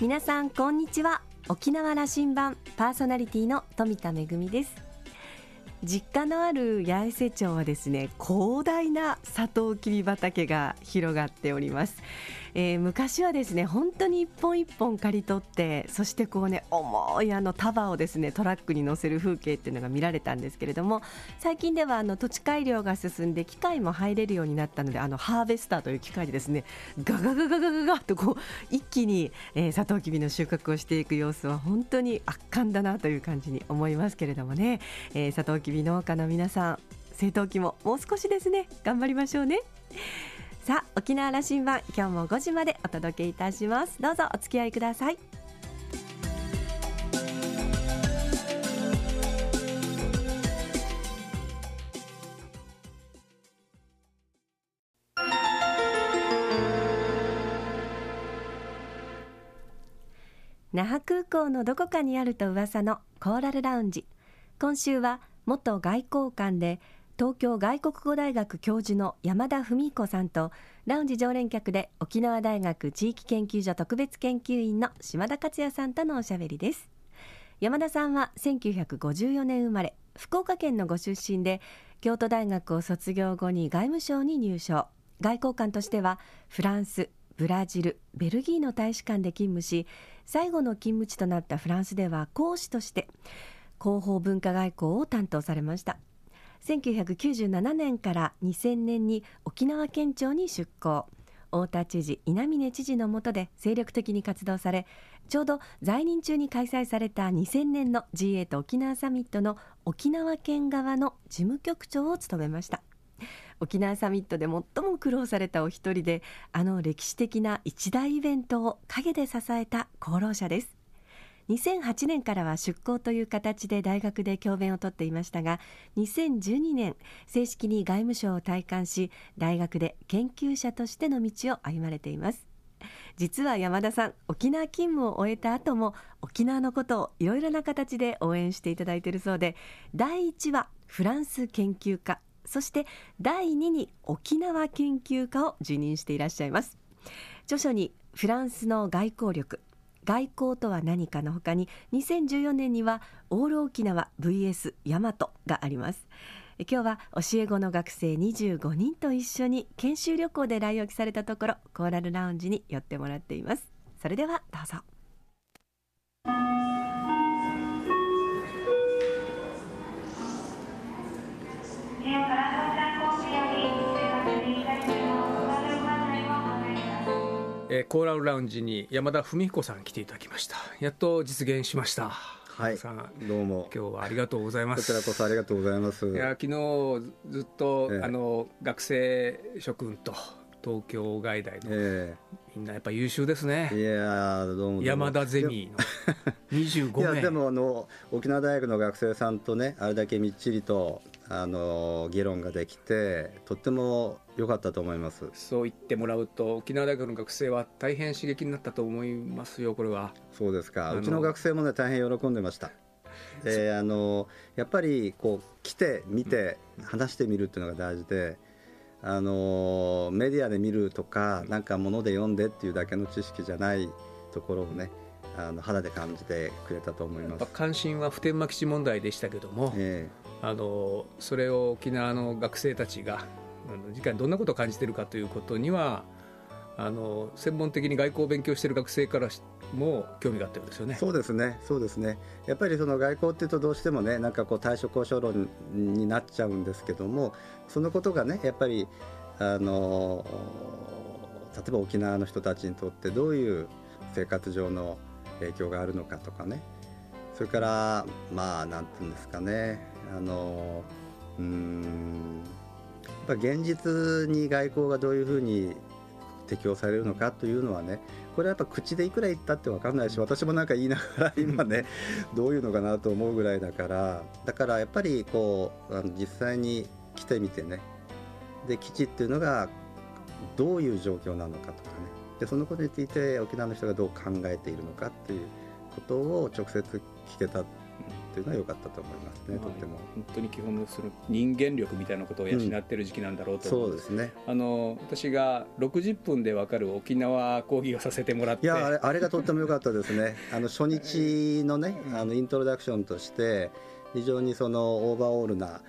皆さんこんにちは。沖縄羅針盤パーソナリティの富田恵です。実家のある八重瀬町はですね広大なサトウキビ畑が広がっております、えー、昔はですね本当に一本一本刈り取ってそしてこうね重いあの束をですねトラックに乗せる風景っていうのが見られたんですけれども最近ではあの土地改良が進んで機械も入れるようになったのであのハーベスターという機械でですねガガガガガガガとこう一気に、えー、サトウキビの収穫をしていく様子は本当に圧巻だなという感じに思いますけれどもね、えー、サトウキビ農家の皆さん製糖機ももう少しですね頑張りましょうね。さあ沖縄羅針盤今日も5時までお届けいたします。どうぞお付き合いください。那覇空港のどこかにあると噂のコーラルラウンジ。今週は元外交官で東京外国語大学教授の山田文彦さんとラウンジ常連客で沖縄大学地域研究所特別研究員の島田克也さんとのおしゃべりです。山田さんは1954年生まれ福岡県のご出身で京都大学を卒業後に外務省に入省。外交官としてはフランスブラジルベルギーの大使館で勤務し最後の勤務地となったフランスでは講師として広報文化外交を担当されました。1997年から2000年に沖縄県庁に出向。太田知事稲峰知事の下で精力的に活動されちょうど在任中に開催された2000年の G8 沖縄サミットの沖縄県側の事務局長を務めました。沖縄サミットで最も苦労されたお一人であの歴史的な一大イベントを陰で支えた功労者です。2008年からは出向という形で大学で教鞭をとっていましたが2012年正式に外務省を退官し大学で研究者としての道を歩まれています。実は山田さん沖縄勤務を終えた後も沖縄のことをいろいろな形で応援していただいているそうで第1はフランス研究家そして第2に沖縄研究家を辞任していらっしゃいます。著書にフランスの外交力外交とは何かのほかに2014年にはオール沖縄 VS 大和があります。今日は教え子の学生25人と一緒に研修旅行で来沖されたところコーラルラウンジに寄ってもらっています。それではどうぞ。えー、コーラルラウンジに山田文彦さん来ていただきました。やっと実現しました。はい。さんどうも。今日はありがとうございます。こちらこそありがとうございます。いや昨日ずっと、えー、あの学生諸君と東京外大の、えー、みんなやっぱ優秀ですね。いやどうも山田ゼミの 25名。いやでもあの沖縄大学の学生さんとねあれだけみっちりとあの議論ができてとっても良かったと思います。そう言ってもらうと沖縄大学の学生は大変刺激になったと思いますよこれは。そうですか。うちの学生もね大変喜んでました。であのやっぱりこう来て見て話してみるっていうのが大事で、あのメディアで見るとかなんかもので読んでっていうだけの知識じゃないところをねあの肌で感じてくれたと思います。関心は普天間基地問題でしたけども、えー、あのそれを沖縄の学生たちが次回どんなことを感じているかということにはあの専門的に外交を勉強している学生からも興味があったようですよね。そうですね、そうですね。やっぱりその外交っていうとどうしてもね、なんかこう対処交渉論になっちゃうんですけども、そのことがね、やっぱりあの例えば沖縄の人たちにとってどういう生活上の影響があるのかとかね、それからまあなんていうんですかね、あのうんやっぱ現実に外交がどういうふうに適用されるのかというのはねこれはやっぱ口でいくら言ったって分かんないし私もなんか言いながら今ねどういうのかなと思うぐらいだからだからやっぱりこうあの実際に来てみてねで基地っていうのがどういう状況なのかとかねでそのことについて沖縄の人がどう考えているのかっていうことを直接聞けたっていうのは良かったと思いますね、まあ、とても。本当に基本のその人間力みたいなことを養ってる時期なんだろうと思うん、そうですね。あの私が60分で分かる沖縄講義をさせてもらって。いやあれあれがとっても良かったですね。あの初日のねあのイントロダクションとして非常にそのオーバーオールな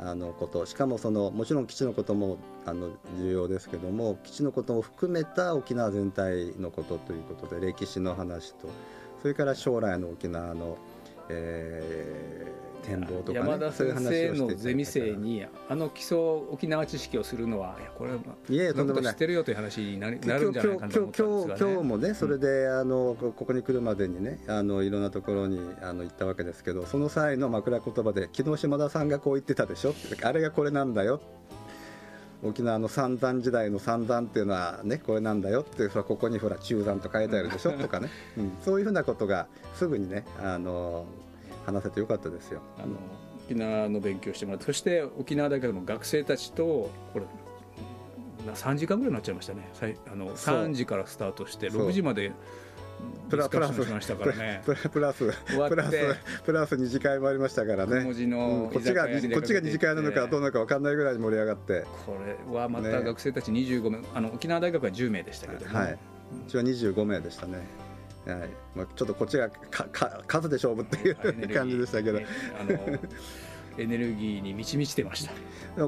あのことしかもそのもちろん基地のこともあの重要ですけども基地のことも含めた沖縄全体のことということで歴史の話とそれから将来の沖縄の、えー、展望とか、ね、山田先生のゼミ生にあの基礎沖縄知識をするのはいやこれはいやとんでもない。知ってるよという話になるんじゃないかなと思ったんですが、ね、今日もねそれで、あのここに来るまでにねあのいろんなところにあの行ったわけですけどその際の枕言葉で昨日島田さんがこう言ってたでしょ？あれがこれなんだよ沖縄の三山時代の三山っていうのはねこれなんだよってここにほら中山と書いてあるでしょとかね、うん、そういうふうなことがすぐにねあの話せてよかったですよ。あの沖縄の勉強してもらってそして沖縄大学の学生たちとこれ3時間ぐらいになっちゃいましたね。あの3時からスタートして6時までプラプラス。しましたからね。プラプラス。プラスプラス2次会もありましたからね。こっちがこっちが2次会なのかどうなのか分かんないぐらい盛り上がって。これはまた学生たち25名、ね、あの沖縄大学は10名でしたけども、はい、うちは25名でしたね。はい。まあ、ちょっとこっちがかか数で勝負っていう感じでしたけど、あのエネルギーに満ち満ちてました。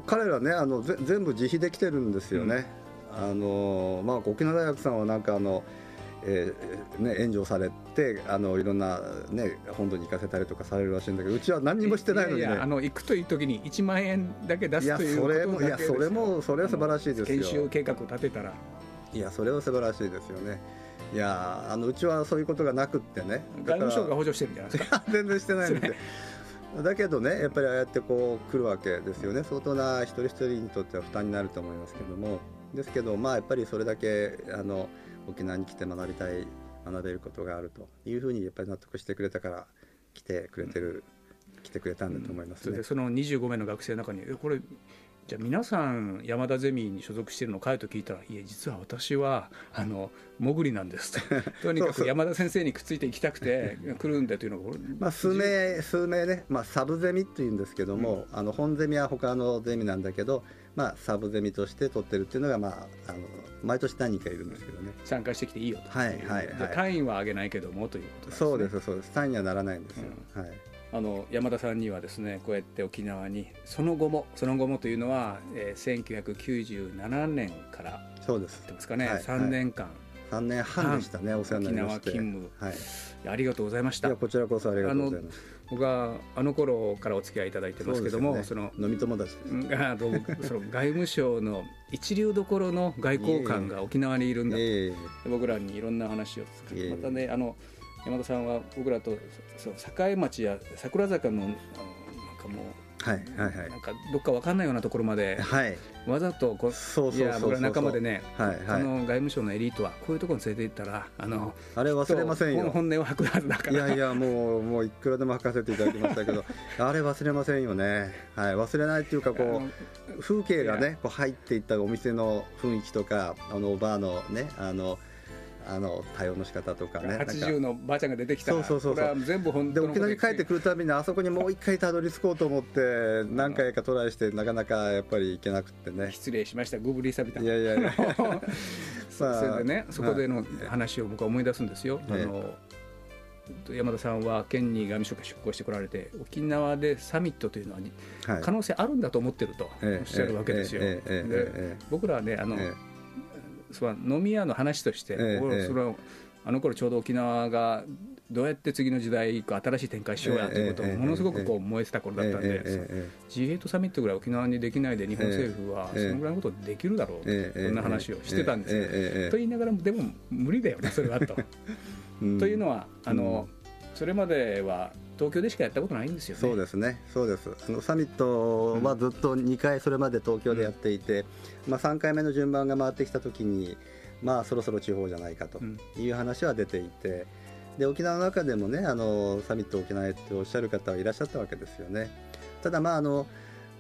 彼らねあのぜ全部自費で来てるんですよね、うん、あのまあ、沖縄大学さんはなんかあのえーね、援助されてあのいろんな、ね、本土に行かせたりとかされるらしいんだけどうちは何にもしてないのに、ね、いやあの行くという時に1万円だけ出すということいやそれもそれは素晴らしいですよ。研修計画を立てたら。いやそれは素晴らしいですよね。いやあのうちはそういうことがなくってね。外務省が補助してるんじゃないですか。全然してないんで。だけどねやっぱりああやってこう来るわけですよね。相当な一人一人にとっては負担になると思いますけども。ですけどまあやっぱりそれだけあの沖縄に来て学びたい学べることがあるというふうにやっぱり納得してくれたから来てくれてる、来てくれたんだと思います、ね、その25名の学生の中にこれじゃあ皆さん山田ゼミに所属しているのかいと聞いたらいえ実は私はあの 潜りなんですととにかく山田先生にくっついていきたくて来るんだというのがまあ数名数名ね、まあ、サブゼミっていうんですけども、うん、あの本ゼミは他のゼミなんだけど、まあ、サブゼミとして取ってるっていうのが、まあ、あの毎年何人かいるんですけどね。参加してきていいよと。はいはい、はい、単位は上げないけどもということです、ね、そうですそうです。単位にはならないんですよ、うん、はいあの山田さんにはですねこうやって沖縄にその後もその後もというのは、えー、1997年からそうです。ますかね、はい、3年間、3年半でしたねお世話になりまして。沖縄勤務、はい、ありがとうございました。いやこちらこそありがとうございます。僕はあの頃からお付き合いいただいてますけども、ね、その飲み友達あどうもその外務省の一流どころの外交官が沖縄にいるんだと。僕らにいろんな話をまたねあの山田さんは僕らとそう栄町や桜坂のあのなんかもうはいはいはい、なんかどっか分かんないようなところまで、はい、わざとこうそうそう僕ら仲間でね、はいはい、あの外務省のエリートはこういうところに連れて行ったらあのあれ忘れませんよ。本音を吐くはずだから。いやいやもうもういくらでも吐かせていただきましたけど あれ忘れませんよね、はい、忘れないっていうかこう風景がねこう入っていったお店の雰囲気とかあのバーのねあのあの対応の仕方とかね。80のばあちゃんが出てきた。そうそうそうそう。全部本で沖縄に帰ってくるたびにあそこにもう一回たどり着こうと思って何回かトライしてなかなかやっぱり行けなくてね。失礼しました。グブリサビタ。いやいやいや。それでねそこでの話を僕は思い出すんですよ、あの山田さんは県に外務省から出向してこられて沖縄でサミットというのは可能性あるんだと思ってるとおっしゃるわけですよ。僕らはねあの、それは飲み屋の話として、ええ、それはあの頃ちょうど沖縄がどうやって次の時代新しい展開しようやということをものすごくこう燃えてた頃だったんで、G8 サミットぐらい沖縄にできないで日本政府はそのぐらいのことできるだろうと、そんな話をしてたんですよ。と言いながらもでも無理だよねそれはと。というのはあの、それまでは東京でしかやったことないんですよね。そうですね。そうです。あのサミットはずっと2回それまで東京でやっていて、うん、まあ3回目の順番が回ってきた時に、まあそろそろ地方じゃないかという話は出ていて、で沖縄の中でもね、あのサミット沖縄へっておっしゃる方はいらっしゃったわけですよね。ただまああの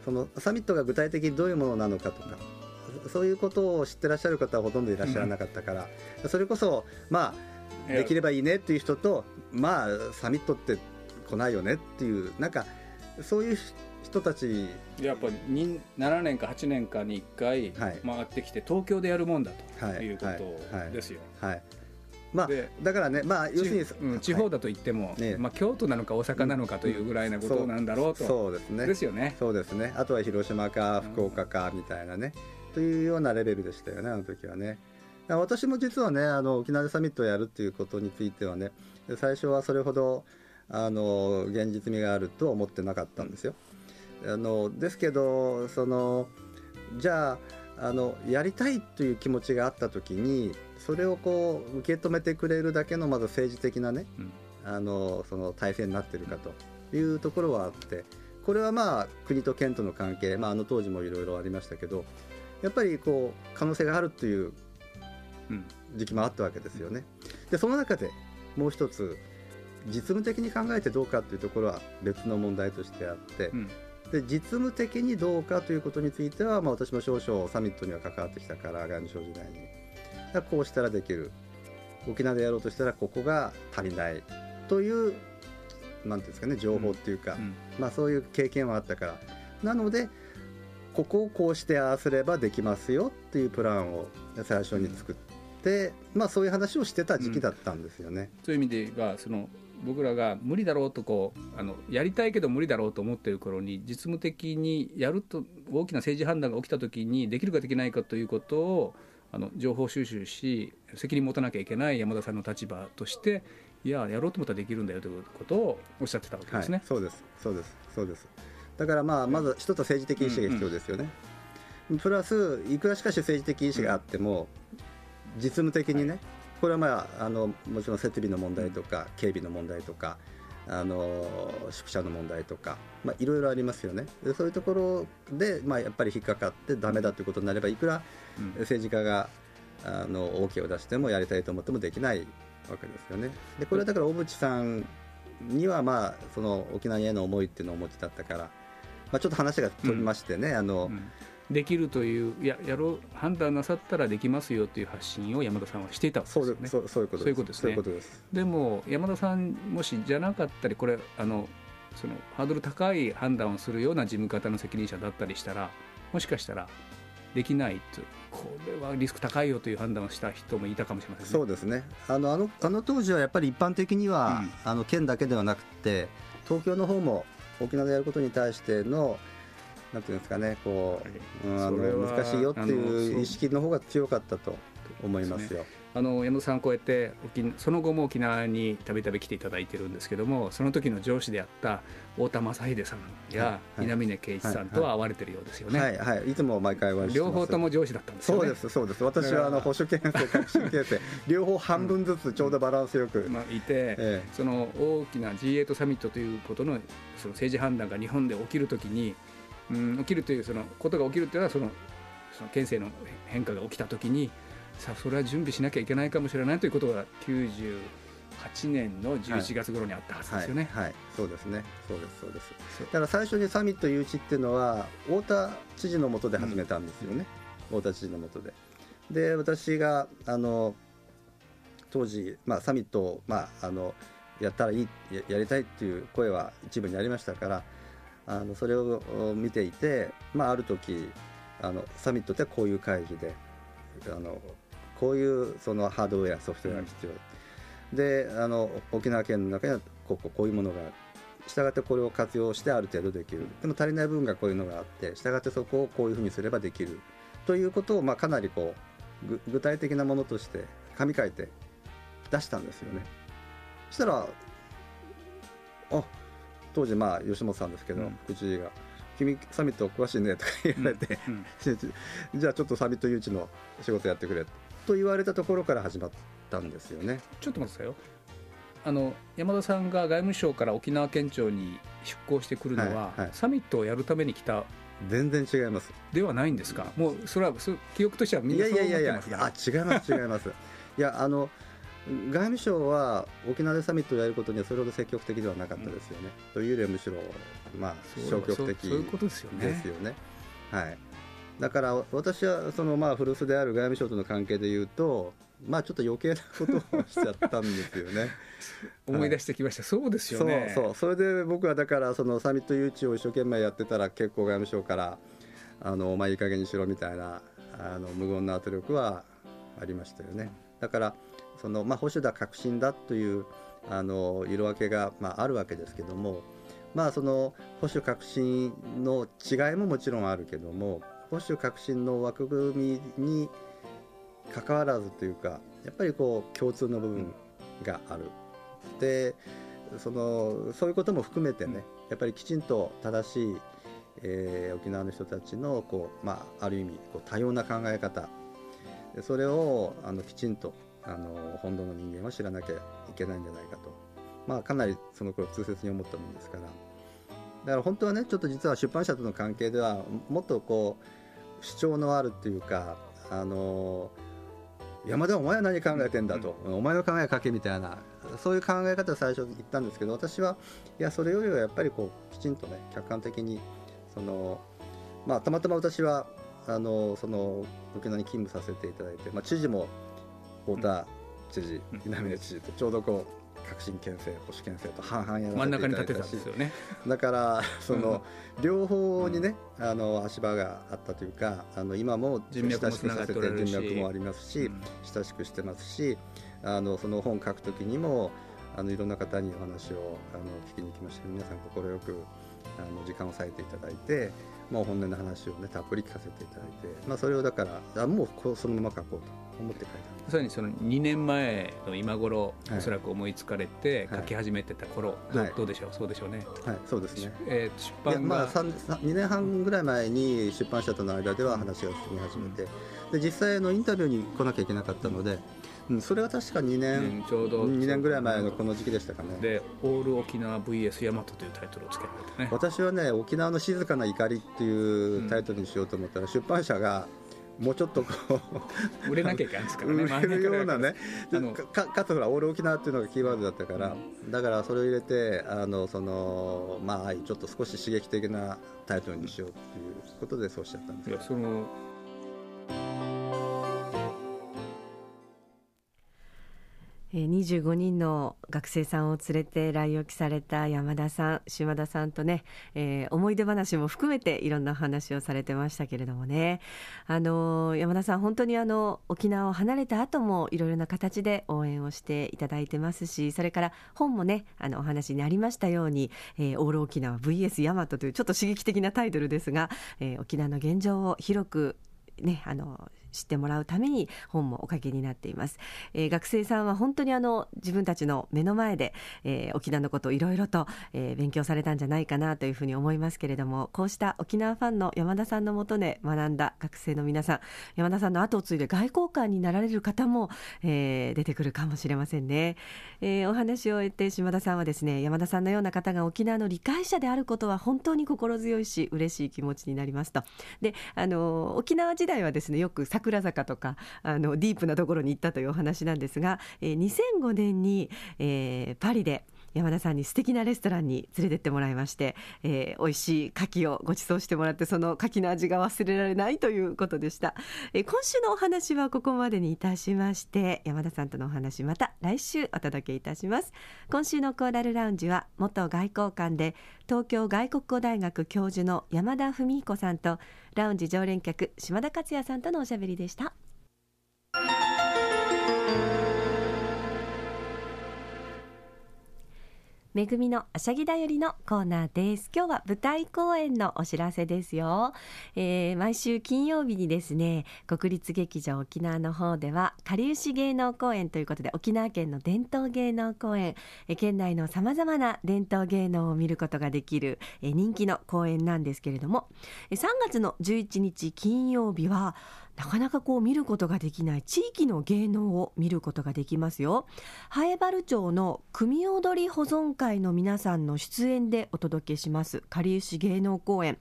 そのサミットが具体的にどういうものなのかとか。そういうことを知ってらっしゃる方はほとんどいらっしゃらなかったから、うん、それこそまあできればいいねっていう人とまあサミットって来ないよねっていうなんかそういう人たち。やっぱり7年か8年かに1回回ってきて、東京でやるもんだとい。うことですよ。はい、はい。まあ、だからね、まあ、要するに、うん、地方だと言っても、ね。まあ、京都なのか大阪なのかというぐらいなことなんだろうと、そう。ですね。ですよね。そうですね。あとは広島か福岡かみたいなね、というようなレベルでしたよねあの時はね。私も実はねあの沖縄でサミットをやるっていうことについてはね最初はそれほどあの現実味があるとは思ってなかったんですよ。あのですけどそのじゃああのやりたいという気持ちがあった時にそれをこう受け止めてくれるだけのまず政治的なね、うん、あのその体制になってるかというところはあってこれはまあ国と県との関係、まあ、あの当時もいろいろありましたけどやっぱりこう可能性があるという時期もあったわけですよね。でその中でもう一つ実務的に考えてどうかというところは別の問題としてあって、うん、で実務的にどうかということについては、まあ、私も少々サミットには関わってきたから外務省時代に。こうしたらできる。沖縄でやろうとしたらここが足りないというなんていうんですかね情報っていうか、うん。うん、まあ、そういう経験はあったから。なのでここをこうしてああすればできますよっていうプランを最初に作って、まあ、そういう話をしてた時期だったんですよね。そういう意味ではその僕らが無理だろうとこうあのやりたいけど無理だろうと思ってる頃に実務的にやると大きな政治判断が起きた時にできるかできないかということをあの情報収集し責任持たなきゃいけない山田さんの立場としていややろうと思ったらできるんだよということをおっしゃってたわけですね。はい、そうです。そうです。そうです。だからまあまず一つは政治的意思が必要ですよね。うんうん、プラスいくらしかし政治的意思があっても、実務的にね、はいこれは、まあ、あのもちろん設備の問題とか警備の問題とかあの宿舎の問題とか、まあ、いろいろありますよね。でそういうところで、まあ、やっぱり引っかかってだめだということになればいくら政治家があの OK を出してもやりたいと思ってもできないわけですよね。でこれはだから小渕さんには、まあ、その沖縄への思いっていうのをお持ちだったから、まあ、ちょっと話が飛びましてね、うん、あの、うんできるというややろう判断なさったらできますよという発信を山田さんはしていたわけですよね。そうそういうことです。ね。でも山田さんもしじゃなかったりこれあのそのハードル高い判断をするような事務方の責任者だったりしたらもしかしたらできないとこれはリスク高いよという判断をした人もいたかもしれません、ね、そうですね。あのあのあの当時はやっぱり一般的には、うん、あの県だけではなくて東京の方も沖縄でやることに対してのなんていうんですかねこう、うん、あの難しいよっていう意識の方が強かったと思いますよ。あの山田さん、こうやってその後も沖縄にたびたび来ていただいてるんですけどもその時の上司であった太田正秀さんや稲峰圭一さんとは会われてるようですよね。はい、はいはい、いつも毎回は両方とも上司だったんですよ、ね、そうですそうです私はあの保守形成革新形成両方半分ずつちょうどバランスよく、まあ、いて、ええ、その大きな G8 サミットということのその政治判断が日本で起きるときにうん、起きるというそのことが起きるというのはそのその県政の変化が起きたときにさあそれは準備しなきゃいけないかもしれないということが98年の11月頃にあったはずですよね、はい、はい。はい、そうですね。そうです。そうです。だから最初にサミット誘致っていうのは太田知事のもとで始めたんですよね、うん、太田知事のもとで。で私があの当時、まあ、サミットを、まあ、あのやったらいいややりたいっていう声は一部にありましたからあのそれを見ていて、まあ、ある時あのサミットってこういう会議であのこういうそのハードウェアソフトウェアが必要、うん、であの沖縄県の中にはこうこういうものがある。したがってこれを活用してある程度できる。でも足りない部分がこういうのがあってしたがってそこをこういうふうにすればできる。ということを、まあ、かなりこう具体的なものとして紙書いて出したんですよね。そしたらあ当時まあ吉本さんですけど、うん、副知事が「君サミット詳しいね」とか言われて、うん。うん、じゃあちょっとサミット誘致の仕事やってくれと言われたところから始まったんですよね。ちょっと待ってくださいよ。あの山田さんが外務省から沖縄県庁に出向してくるのは、はいはい、サミットをやるために来た全然違います。ではないんですか？もうそれは記憶としてはみんなそう思ってますいやいやいやあ違います違います。いやあの外務省は沖縄でサミットをやることにはそれほど積極的ではなかったですよね。うん、というよりはむしろ、まあ、消極的ですよね。ですよねはい、だから私はそのまあ古巣である外務省との関係でいうとまあちょっと余計なことをしちゃったんですよね。思い出してきました、はい、そうですよね。そうそうそれで僕はだからそのサミット誘致を一生懸命やってたら結構外務省からあのまあいい加減にしろみたいなあの無言の圧力はありましたよね。だからそのまあ保守だ革新だというあの色分けがまああるわけですけども。まあその保守革新の違いももちろんあるけども保守革新の枠組みに関わらずというかやっぱりこう共通の部分がある。でそのそういうことも含めてねやっぱりきちんと正しい、えー、沖縄の人たちのこう、まあ、ある意味こう多様な考え方それをあのきちんとあの本土の人間は知らなきゃいけないんじゃないかと、まあ、かなりその頃痛切に思ったもんですから。だから本当はねちょっと実は出版社との関係ではもっとこう主張のあるっていうかあの山田お前は何考えてんだと、うん、お前の考え書けみたいなそういう考え方を最初言ったんですけど私はいやそれよりはやっぱりこうきちんとね客観的にその、まあ、たまたま私はあのその沖縄に勤務させていただいて、まあ、知事も太田知事、南野知事とちょうどこう革新県政保守県政と半々やらせていただいたし、ね、だから その両方にね、あの足場があったというかあの今も親しくさせて人脈もありますし、親しくしてますしあのその本書くときにもあのいろんな方にお話をあの聞きに行きました。皆さん快くあの時間を割いていただいて、まあ、本音の話をねたっぷり聞かせていただいて、まあ、それをだからあもうこうそのまま書こうと思って書いたまさにその2年前の今頃、はい、おそらく思いつかれて書き始めてた頃、はい、どどうでしょうそうでしょうね。はいそうですね、えー、出版まあ2年半ぐらい前に出版社との間では話が進み始めて、うん、で実際のインタビューに来なきゃいけなかったので、うん、それは確か2年、ちょうど2年ぐらい前のこの時期でしたかね。で「オール沖縄 VS 大和」というタイトルをつけられてね。私はね「沖縄の静かな怒り」っていうタイトルにしようと思ったら、出版社がもうちょっとこう 売れなきゃいけないですからね。売れるようなねかかつほらオール沖縄っていうのがキーワードだったから、うん、だからそれを入れてあのそのまあちょっと少し刺激的なタイトルにしようっていうことでそうしちゃったんですいやその25人の学生さんを連れて来沖された山田さん、島田さんとね、えー、思い出話も含めていろんな話をされてましたけれどもね、あの山田さん、本当にあの沖縄を離れた後もいろいろな形で応援をしていただいてますし、それから本もね、あのお話にありましたように、えー、オール沖縄 VS ヤマトというちょっと刺激的なタイトルですが、えー、沖縄の現状を広くね、あの知ってもらうために本もおかけになっています、えー、学生さんは本当にあの自分たちの目の前で、えー、沖縄のことをいろいろと、えー、勉強されたんじゃないかなというふうに思いますけれどもこうした沖縄ファンの山田さんのもとで学んだ学生の皆さん山田さんの後を継いで外交官になられる方も、えー、出てくるかもしれませんね、えー、お話を終えて島田さんはですね山田さんのような方が沖縄の理解者であることは本当に心強いし嬉しい気持ちになりますと。であの沖縄時代はですねよく桜坂とかあのディープなところに行ったというお話なんですが、えー、2005年に、えー、パリで山田さんに素敵なレストランに連れてってもらいまして、えー、美味しい牡蠣をご馳走してもらってその牡蠣の味が忘れられないということでした、えー、今週のお話はここまでにいたしまして山田さんとのお話また来週お届けいたします。今週のコーラルラウンジは元外交官で東京外国語大学教授の山田文彦さんとラウンジ常連客島田克也さんとのおしゃべりでした。めぐみのあしゃぎだよりのコーナーです。今日は舞台公演のお知らせですよ、えー、毎週金曜日にですね国立劇場沖縄の方ではかりゆし芸能公演ということで沖縄県の伝統芸能公演、えー、県内のさまざまな伝統芸能を見ることができる、えー、人気の公演なんですけれども3月の11日金曜日はなかなかこう見ることができない地域の芸能を見ることができますよ。ハエバル町の組踊り保存会の皆さんの出演でお届けしますかりゆし芸能公演、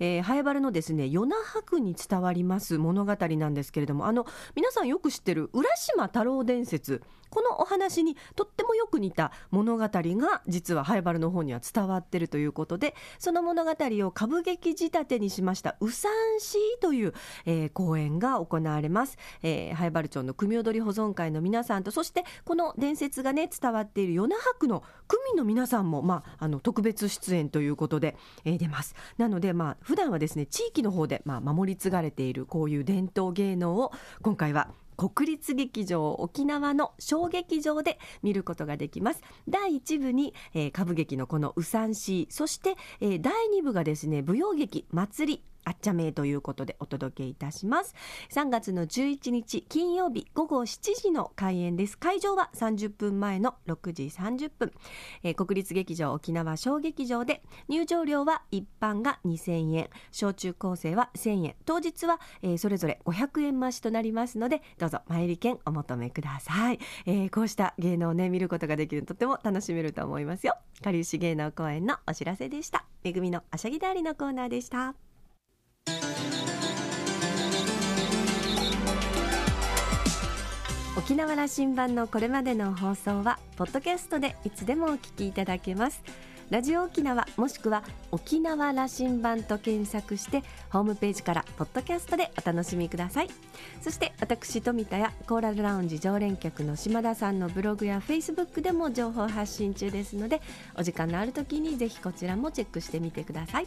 えー、ハエバルのですね与那覇に伝わります物語なんですけれどもあの皆さんよく知ってる浦島太郎伝説このお話にとってもよく似た物語が実はハイバルの方には伝わってるということでその物語を歌舞劇仕立てにしました「うさんし」という、えー、公演が行われます、えー、ハイバル町の組踊り保存会の皆さんとそしてこの伝説がね伝わっている与那博の組の皆さんも、まあ、あの特別出演ということで、えー、出ます。なので、まあ普段はですね地域の方で、まあ、守り継がれているこういう伝統芸能を今回は国立劇場沖縄の小劇場で見ることができます。第1部に、えー、歌舞劇のこの「うさんし」そして、えー、第2部がですね舞踊劇「祭り」あっちゃめということでお届けいたします。3月の11日金曜日午後7時の開演です。会場は30分前の6時30分、えー、国立劇場沖縄小劇場で入場料は一般が2000円。小中高生は1000円。当日は、えー、それぞれ500円増しとなりますのでどうぞ前売り券お求めください、えー、こうした芸能をね見ることができるとても楽しめると思いますよ。かりゆし芸能公演のお知らせでした。めぐみのあしゃぎだりのコーナーでした。沖縄羅針盤のこれまでの放送はポッドキャストでいつでもお聞きいただけます。ラジオ沖縄もしくは沖縄羅針盤と検索してホームページからポッドキャストでお楽しみください。そして私富田やコーラルラウンジ常連客の島田さんのブログやフェイスブックでも情報発信中ですのでお時間のある時にぜひこちらもチェックしてみてください。